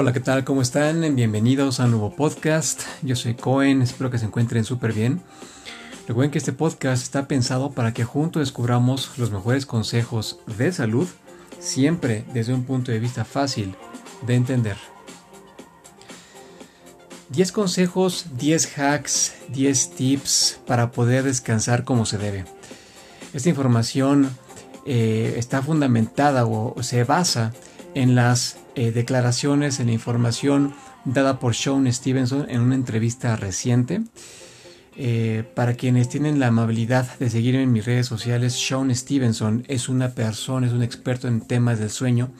Hola, ¿qué tal? ¿Cómo están? Bienvenidos a un nuevo podcast. Yo soy Cohen, espero que se encuentren súper bien. Recuerden que este podcast está pensado para que juntos descubramos los mejores consejos de salud, siempre desde un punto de vista fácil de entender. 10 consejos, 10 hacks, 10 tips para poder descansar como se debe. Esta información eh, está fundamentada o se basa en las eh, declaraciones, en la información dada por Sean Stevenson en una entrevista reciente. Eh, para quienes tienen la amabilidad de seguirme en mis redes sociales, Sean Stevenson es una persona, es un experto en temas del sueño,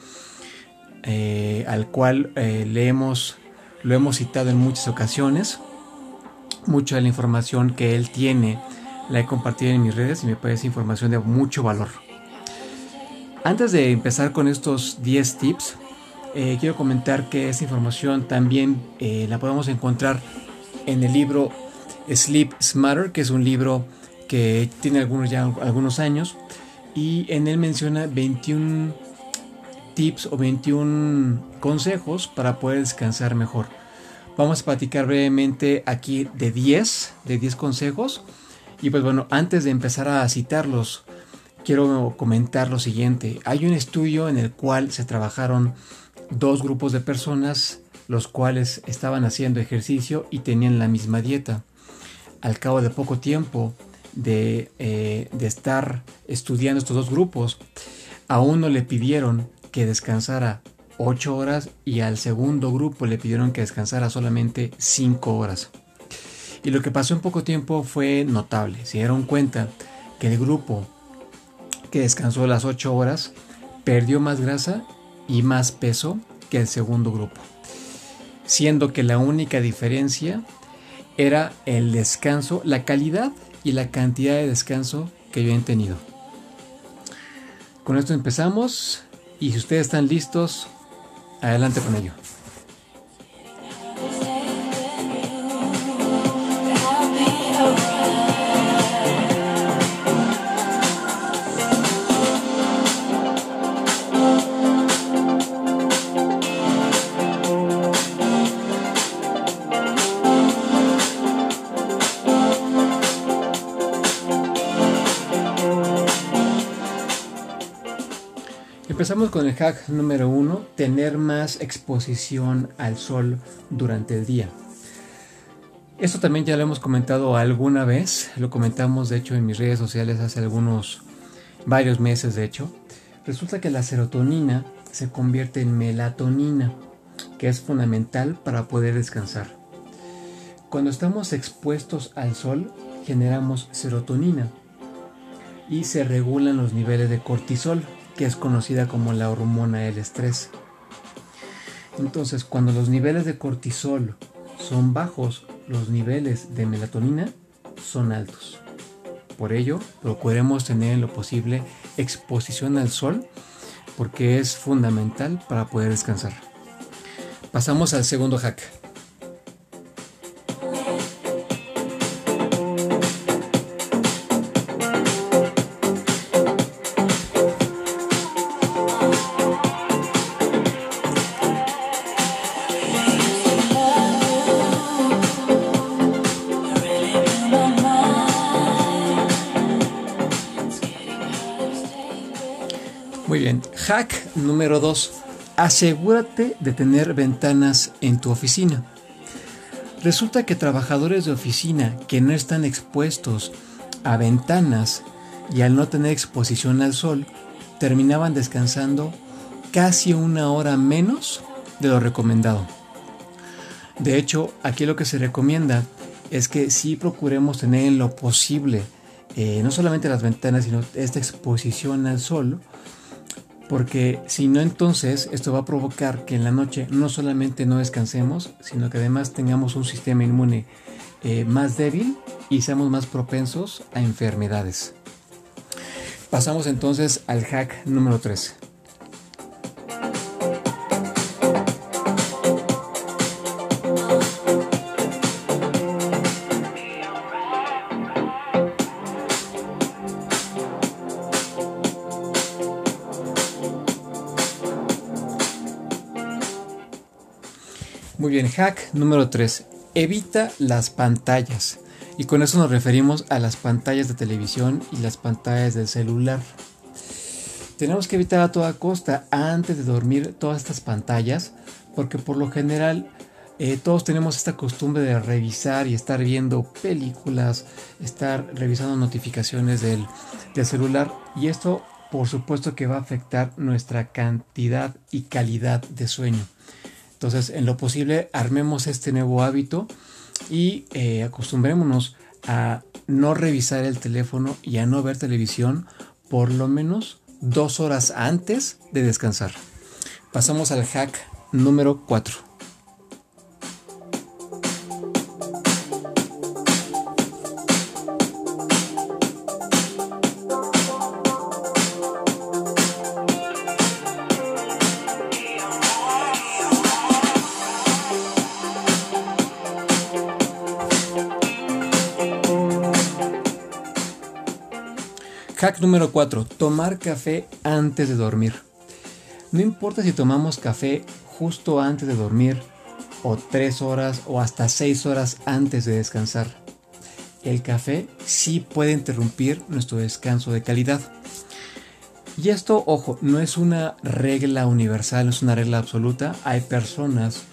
eh, al cual le hemos, lo hemos citado en muchas ocasiones. Mucha de la información que él tiene la he compartido en mis redes y me parece información de mucho valor. Antes de empezar con estos 10 tips, eh, quiero comentar que esta información también eh, la podemos encontrar en el libro Sleep Smarter, que es un libro que tiene algunos ya algunos años y en él menciona 21 tips o 21 consejos para poder descansar mejor. Vamos a platicar brevemente aquí de 10, de 10 consejos. Y pues bueno, antes de empezar a citarlos, quiero comentar lo siguiente. Hay un estudio en el cual se trabajaron dos grupos de personas, los cuales estaban haciendo ejercicio y tenían la misma dieta. Al cabo de poco tiempo de, eh, de estar estudiando estos dos grupos, a uno le pidieron que descansara 8 horas y al segundo grupo le pidieron que descansara solamente 5 horas. Y lo que pasó en poco tiempo fue notable. Se dieron cuenta que el grupo que descansó las 8 horas, perdió más grasa y más peso que el segundo grupo, siendo que la única diferencia era el descanso, la calidad y la cantidad de descanso que habían tenido. Con esto empezamos y si ustedes están listos, adelante con ello. Empezamos con el hack número uno, tener más exposición al sol durante el día. Esto también ya lo hemos comentado alguna vez, lo comentamos de hecho en mis redes sociales hace algunos, varios meses de hecho. Resulta que la serotonina se convierte en melatonina, que es fundamental para poder descansar. Cuando estamos expuestos al sol, generamos serotonina y se regulan los niveles de cortisol, que es conocida como la hormona del estrés. Entonces, cuando los niveles de cortisol son bajos, los niveles de melatonina son altos. Por ello, procuremos tener en lo posible exposición al sol porque es fundamental para poder descansar. Pasamos al segundo hack. Hack número 2. Asegúrate de tener ventanas en tu oficina. Resulta que trabajadores de oficina que no están expuestos a ventanas y al no tener exposición al sol, terminaban descansando casi una hora menos de lo recomendado. De hecho, aquí lo que se recomienda es que sí procuremos tener en lo posible eh, no solamente las ventanas, sino esta exposición al sol, porque si no entonces esto va a provocar que en la noche no solamente no descansemos, sino que además tengamos un sistema inmune eh, más débil y seamos más propensos a enfermedades. Pasamos entonces al hack número 3. Muy bien, hack número 3. Evita las pantallas. Y con eso nos referimos a las pantallas de televisión y las pantallas del celular. Tenemos que evitar a toda costa antes de dormir todas estas pantallas porque por lo general eh, todos tenemos esta costumbre de revisar y estar viendo películas, estar revisando notificaciones del, del celular y esto por supuesto que va a afectar nuestra cantidad y calidad de sueño. Entonces, en lo posible, armemos este nuevo hábito y eh, acostumbrémonos a no revisar el teléfono y a no ver televisión por lo menos dos horas antes de descansar. Pasamos al hack número 4. Hack número 4. Tomar café antes de dormir. No importa si tomamos café justo antes de dormir, o 3 horas o hasta 6 horas antes de descansar. El café sí puede interrumpir nuestro descanso de calidad. Y esto, ojo, no es una regla universal, no es una regla absoluta. Hay personas,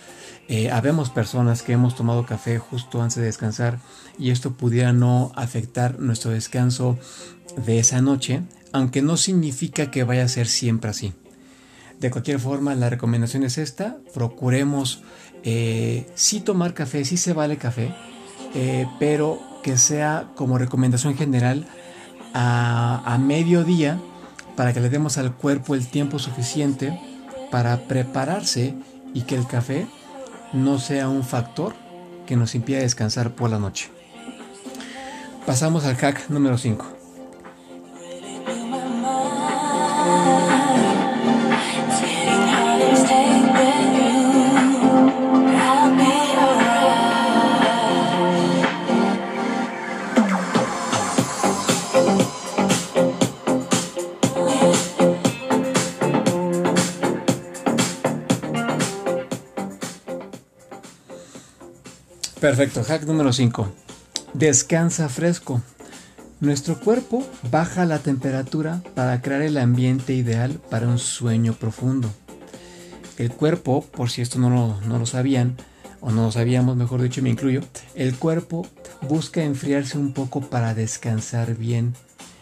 eh, habemos personas que hemos tomado café justo antes de descansar y esto pudiera no afectar nuestro descanso de esa noche, aunque no significa que vaya a ser siempre así. De cualquier forma, la recomendación es esta, procuremos eh, sí tomar café, sí se vale café, eh, pero que sea como recomendación general a, a mediodía para que le demos al cuerpo el tiempo suficiente para prepararse y que el café no sea un factor que nos impida descansar por la noche. Pasamos al hack número 5. Perfecto, hack número 5. Descansa fresco. Nuestro cuerpo baja la temperatura para crear el ambiente ideal para un sueño profundo. El cuerpo, por si esto no lo, no lo sabían, o no lo sabíamos, mejor dicho, me incluyo, el cuerpo busca enfriarse un poco para descansar bien.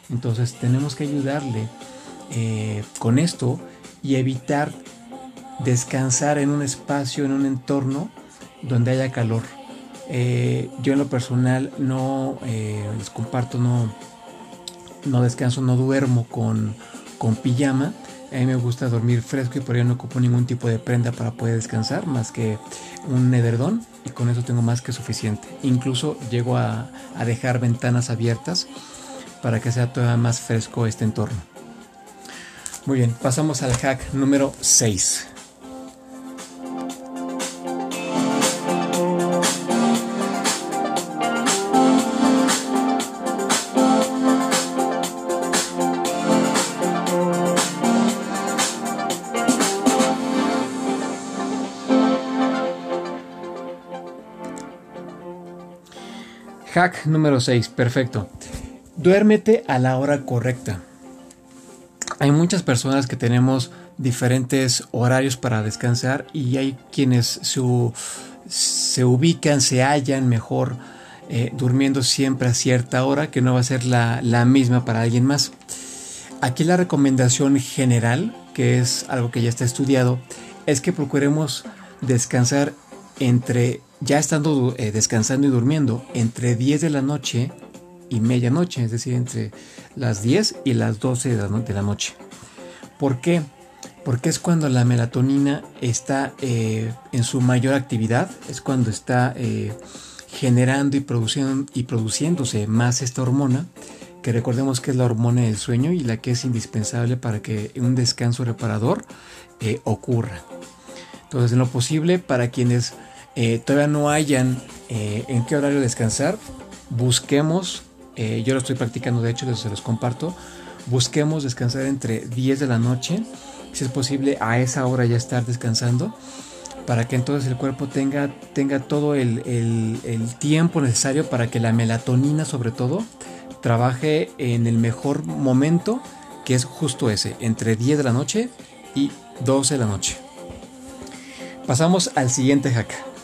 Entonces tenemos que ayudarle eh, con esto y evitar descansar en un espacio, en un entorno donde haya calor. Eh, yo en lo personal no eh, les comparto, no, no descanso, no duermo con, con pijama. A mí me gusta dormir fresco y por ello no ocupo ningún tipo de prenda para poder descansar más que un edredón y con eso tengo más que suficiente. Incluso llego a, a dejar ventanas abiertas para que sea todavía más fresco este entorno. Muy bien, pasamos al hack número 6. Hack número 6, perfecto. Duérmete a la hora correcta. Hay muchas personas que tenemos diferentes horarios para descansar y hay quienes se, ubican, se hallan mejor eh, durmiendo siempre a cierta hora que no va a ser la, la misma para alguien más. Aquí la recomendación general, que es algo que ya está estudiado, es que procuremos descansar entre ya estando eh, descansando y durmiendo entre 10 de la noche y medianoche, es decir, entre las 10 y las 12 de la, noche. ¿Por qué? Porque es cuando la melatonina está eh, en su mayor actividad, es cuando está eh, generando y, y produciéndose más esta hormona, que recordemos que es la hormona del sueño y la que es indispensable para que un descanso reparador ocurra. Entonces, en lo posible, para quienes eh, todavía no hayan eh, en qué horario descansar, busquemos, eh, yo lo estoy practicando de hecho, se los comparto, busquemos descansar entre 10 de la noche, si es posible a esa hora ya estar descansando, para que entonces el cuerpo tenga, tenga todo el, el tiempo necesario para que la melatonina sobre todo trabaje en el mejor momento, que es justo ese, entre 10 de la noche y 12 de la noche. Pasamos al siguiente hack.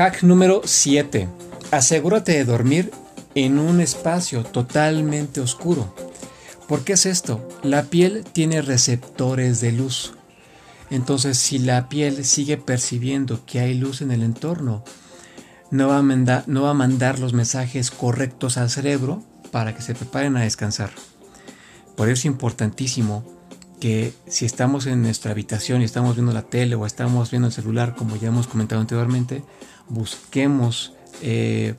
Hack número 7. Asegúrate de dormir en un espacio totalmente oscuro. ¿Por qué es esto? La piel tiene receptores de luz. Entonces, si la piel sigue percibiendo que hay luz en el entorno, no va, a mandar, no va a mandar los mensajes correctos al cerebro para que se preparen a descansar. Por eso es importantísimo que si estamos en nuestra habitación y estamos viendo la tele o estamos viendo el celular, como ya hemos comentado anteriormente, busquemos eh,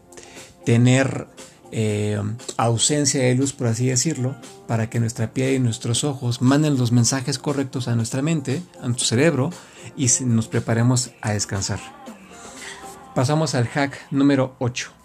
tener eh, ausencia de luz, por así decirlo, para que nuestra piel y nuestros ojos manden los mensajes correctos a nuestra mente, a nuestro cerebro, y nos preparemos a descansar. Pasamos al hack número 8.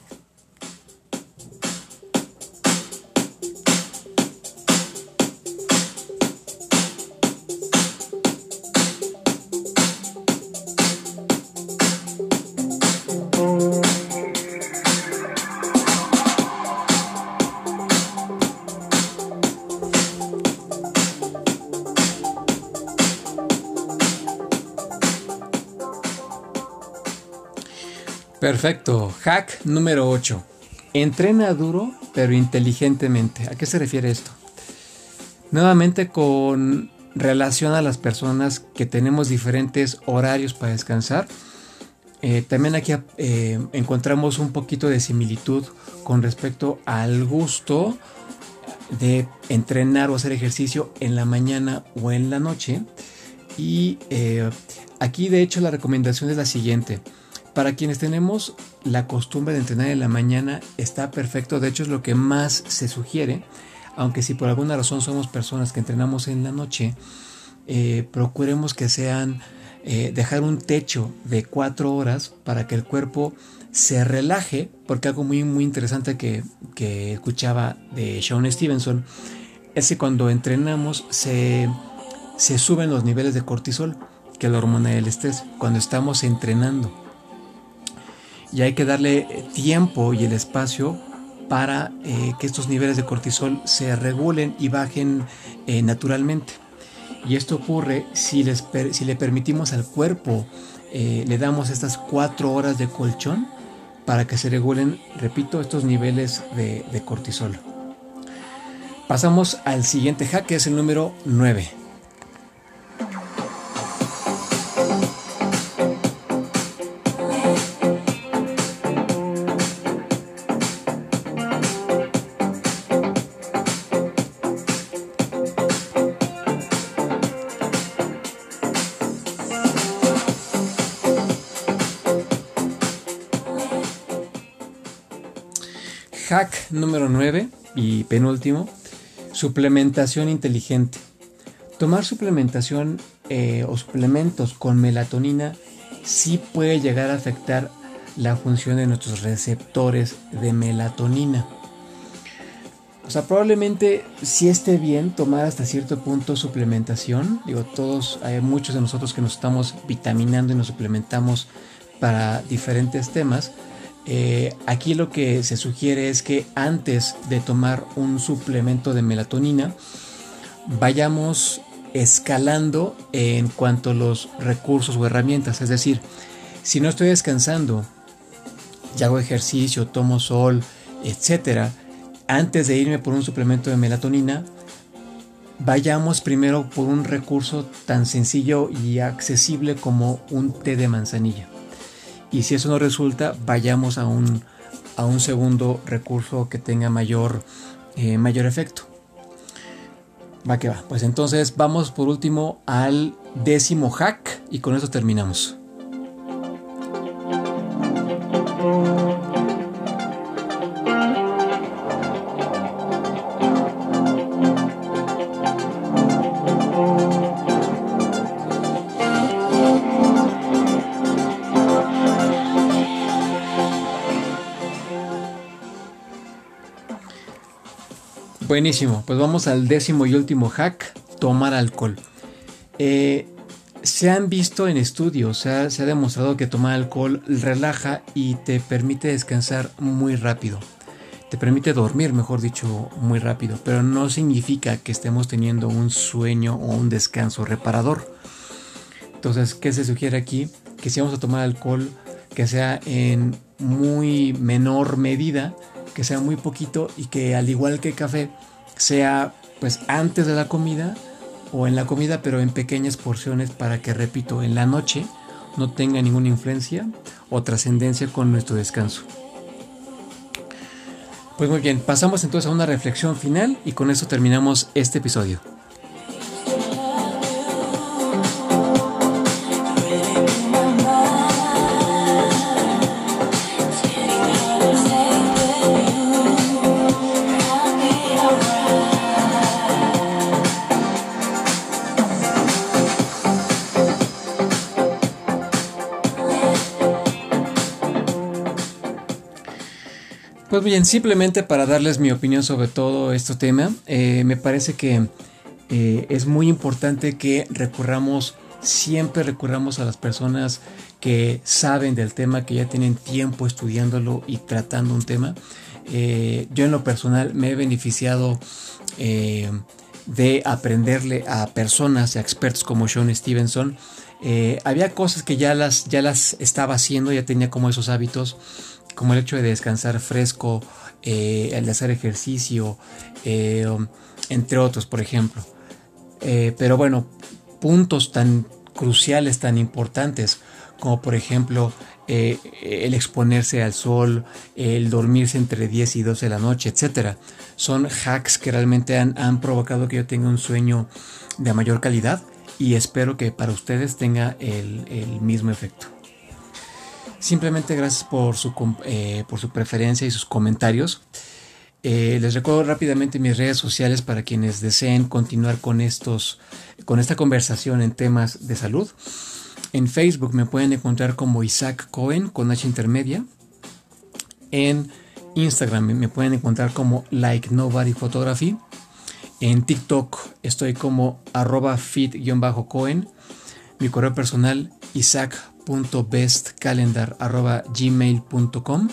Perfecto. Hack número 8. Entrena duro pero inteligentemente. ¿A qué se refiere esto? Nuevamente con relación a las personas que tenemos diferentes horarios para descansar. Eh, también aquí eh, encontramos un poquito de similitud con respecto al gusto de entrenar o hacer ejercicio en la mañana o en la noche. Y eh, aquí de hecho la recomendación es la siguiente. Para quienes tenemos la costumbre de entrenar en la mañana está perfecto, de hecho es lo que más se sugiere, aunque si por alguna razón somos personas que entrenamos en la noche, eh, procuremos que sean eh, dejar un techo de cuatro horas para que el cuerpo se relaje, porque algo muy, muy interesante que, que escuchaba de Sean Stevenson es que cuando entrenamos se, se suben los niveles de cortisol, que es la hormona del estrés, cuando estamos entrenando y hay que darle tiempo y el espacio para eh, que estos niveles de cortisol se regulen y bajen eh, naturalmente. Y esto ocurre si, les si le permitimos al cuerpo, eh, le damos estas cuatro horas de colchón para que se regulen, repito, estos niveles de, de cortisol. Pasamos al siguiente hack, que es el número 9. Penúltimo, suplementación inteligente. Tomar suplementación eh, o suplementos con melatonina sí puede llegar a afectar la función de nuestros receptores de melatonina. O sea, probablemente si esté bien tomar hasta cierto punto suplementación. Digo, todos, hay muchos de nosotros que nos estamos vitaminando y nos suplementamos para diferentes temas. Eh, aquí lo que se sugiere es que antes de tomar un suplemento de melatonina, vayamos escalando en cuanto a los recursos o herramientas. Es decir, si no estoy descansando y hago ejercicio, tomo sol, etcétera, antes de irme por un suplemento de melatonina, vayamos primero por un recurso tan sencillo y accesible como un té de manzanilla. Y si eso no resulta, vayamos a un, a un segundo recurso que tenga mayor, eh, mayor efecto. Va que va. Pues entonces vamos por último al décimo hack y con eso terminamos. Buenísimo, pues vamos al décimo y último hack, tomar alcohol. Eh, se han visto en estudios, se ha, demostrado que tomar alcohol relaja y te permite descansar muy rápido. Te permite dormir, mejor dicho, muy rápido, pero no significa que estemos teniendo un sueño o un descanso reparador. Entonces, ¿qué se sugiere aquí? Que si vamos a tomar alcohol, que sea en muy menor medida, que sea muy poquito y que al igual que café, sea pues antes de la comida o en la comida, pero en pequeñas porciones para que, repito, en la noche no tenga ninguna influencia o trascendencia con nuestro descanso. Pues muy bien, pasamos entonces a una reflexión final y con eso terminamos este episodio. Pues bien, simplemente para darles mi opinión sobre todo este tema, eh, me parece que eh, es muy importante que recurramos, siempre recurramos a las personas que saben del tema, que ya tienen tiempo estudiándolo y tratando un tema. Eh, yo en lo personal me he beneficiado de aprenderle a personas, a expertos como Sean Stevenson. había cosas que ya las, ya las estaba haciendo, ya tenía como esos hábitos como el hecho de descansar fresco, eh, el de hacer ejercicio, eh, entre otros, por ejemplo. Eh, pero bueno, puntos tan cruciales, tan importantes, como por ejemplo el exponerse al sol, el dormirse entre 10 y 12 de la noche, etc. Son hacks que realmente han, provocado que yo tenga un sueño de mayor calidad y espero que para ustedes tenga el mismo efecto. Simplemente gracias por su, eh, por su preferencia y sus comentarios. Eh, les recuerdo rápidamente mis redes sociales para quienes deseen continuar con, estos, con esta conversación en temas de salud. En Facebook me pueden encontrar como Isaac Cohen con H intermedia. En Instagram me pueden encontrar como Like Nobody Photography. En TikTok estoy como arroba fit-cohen. Mi correo personal isaac gmail.com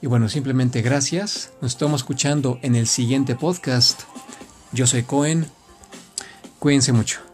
Y bueno, simplemente gracias. Nos estamos escuchando en el siguiente podcast. Yo soy Cohen. Cuídense mucho.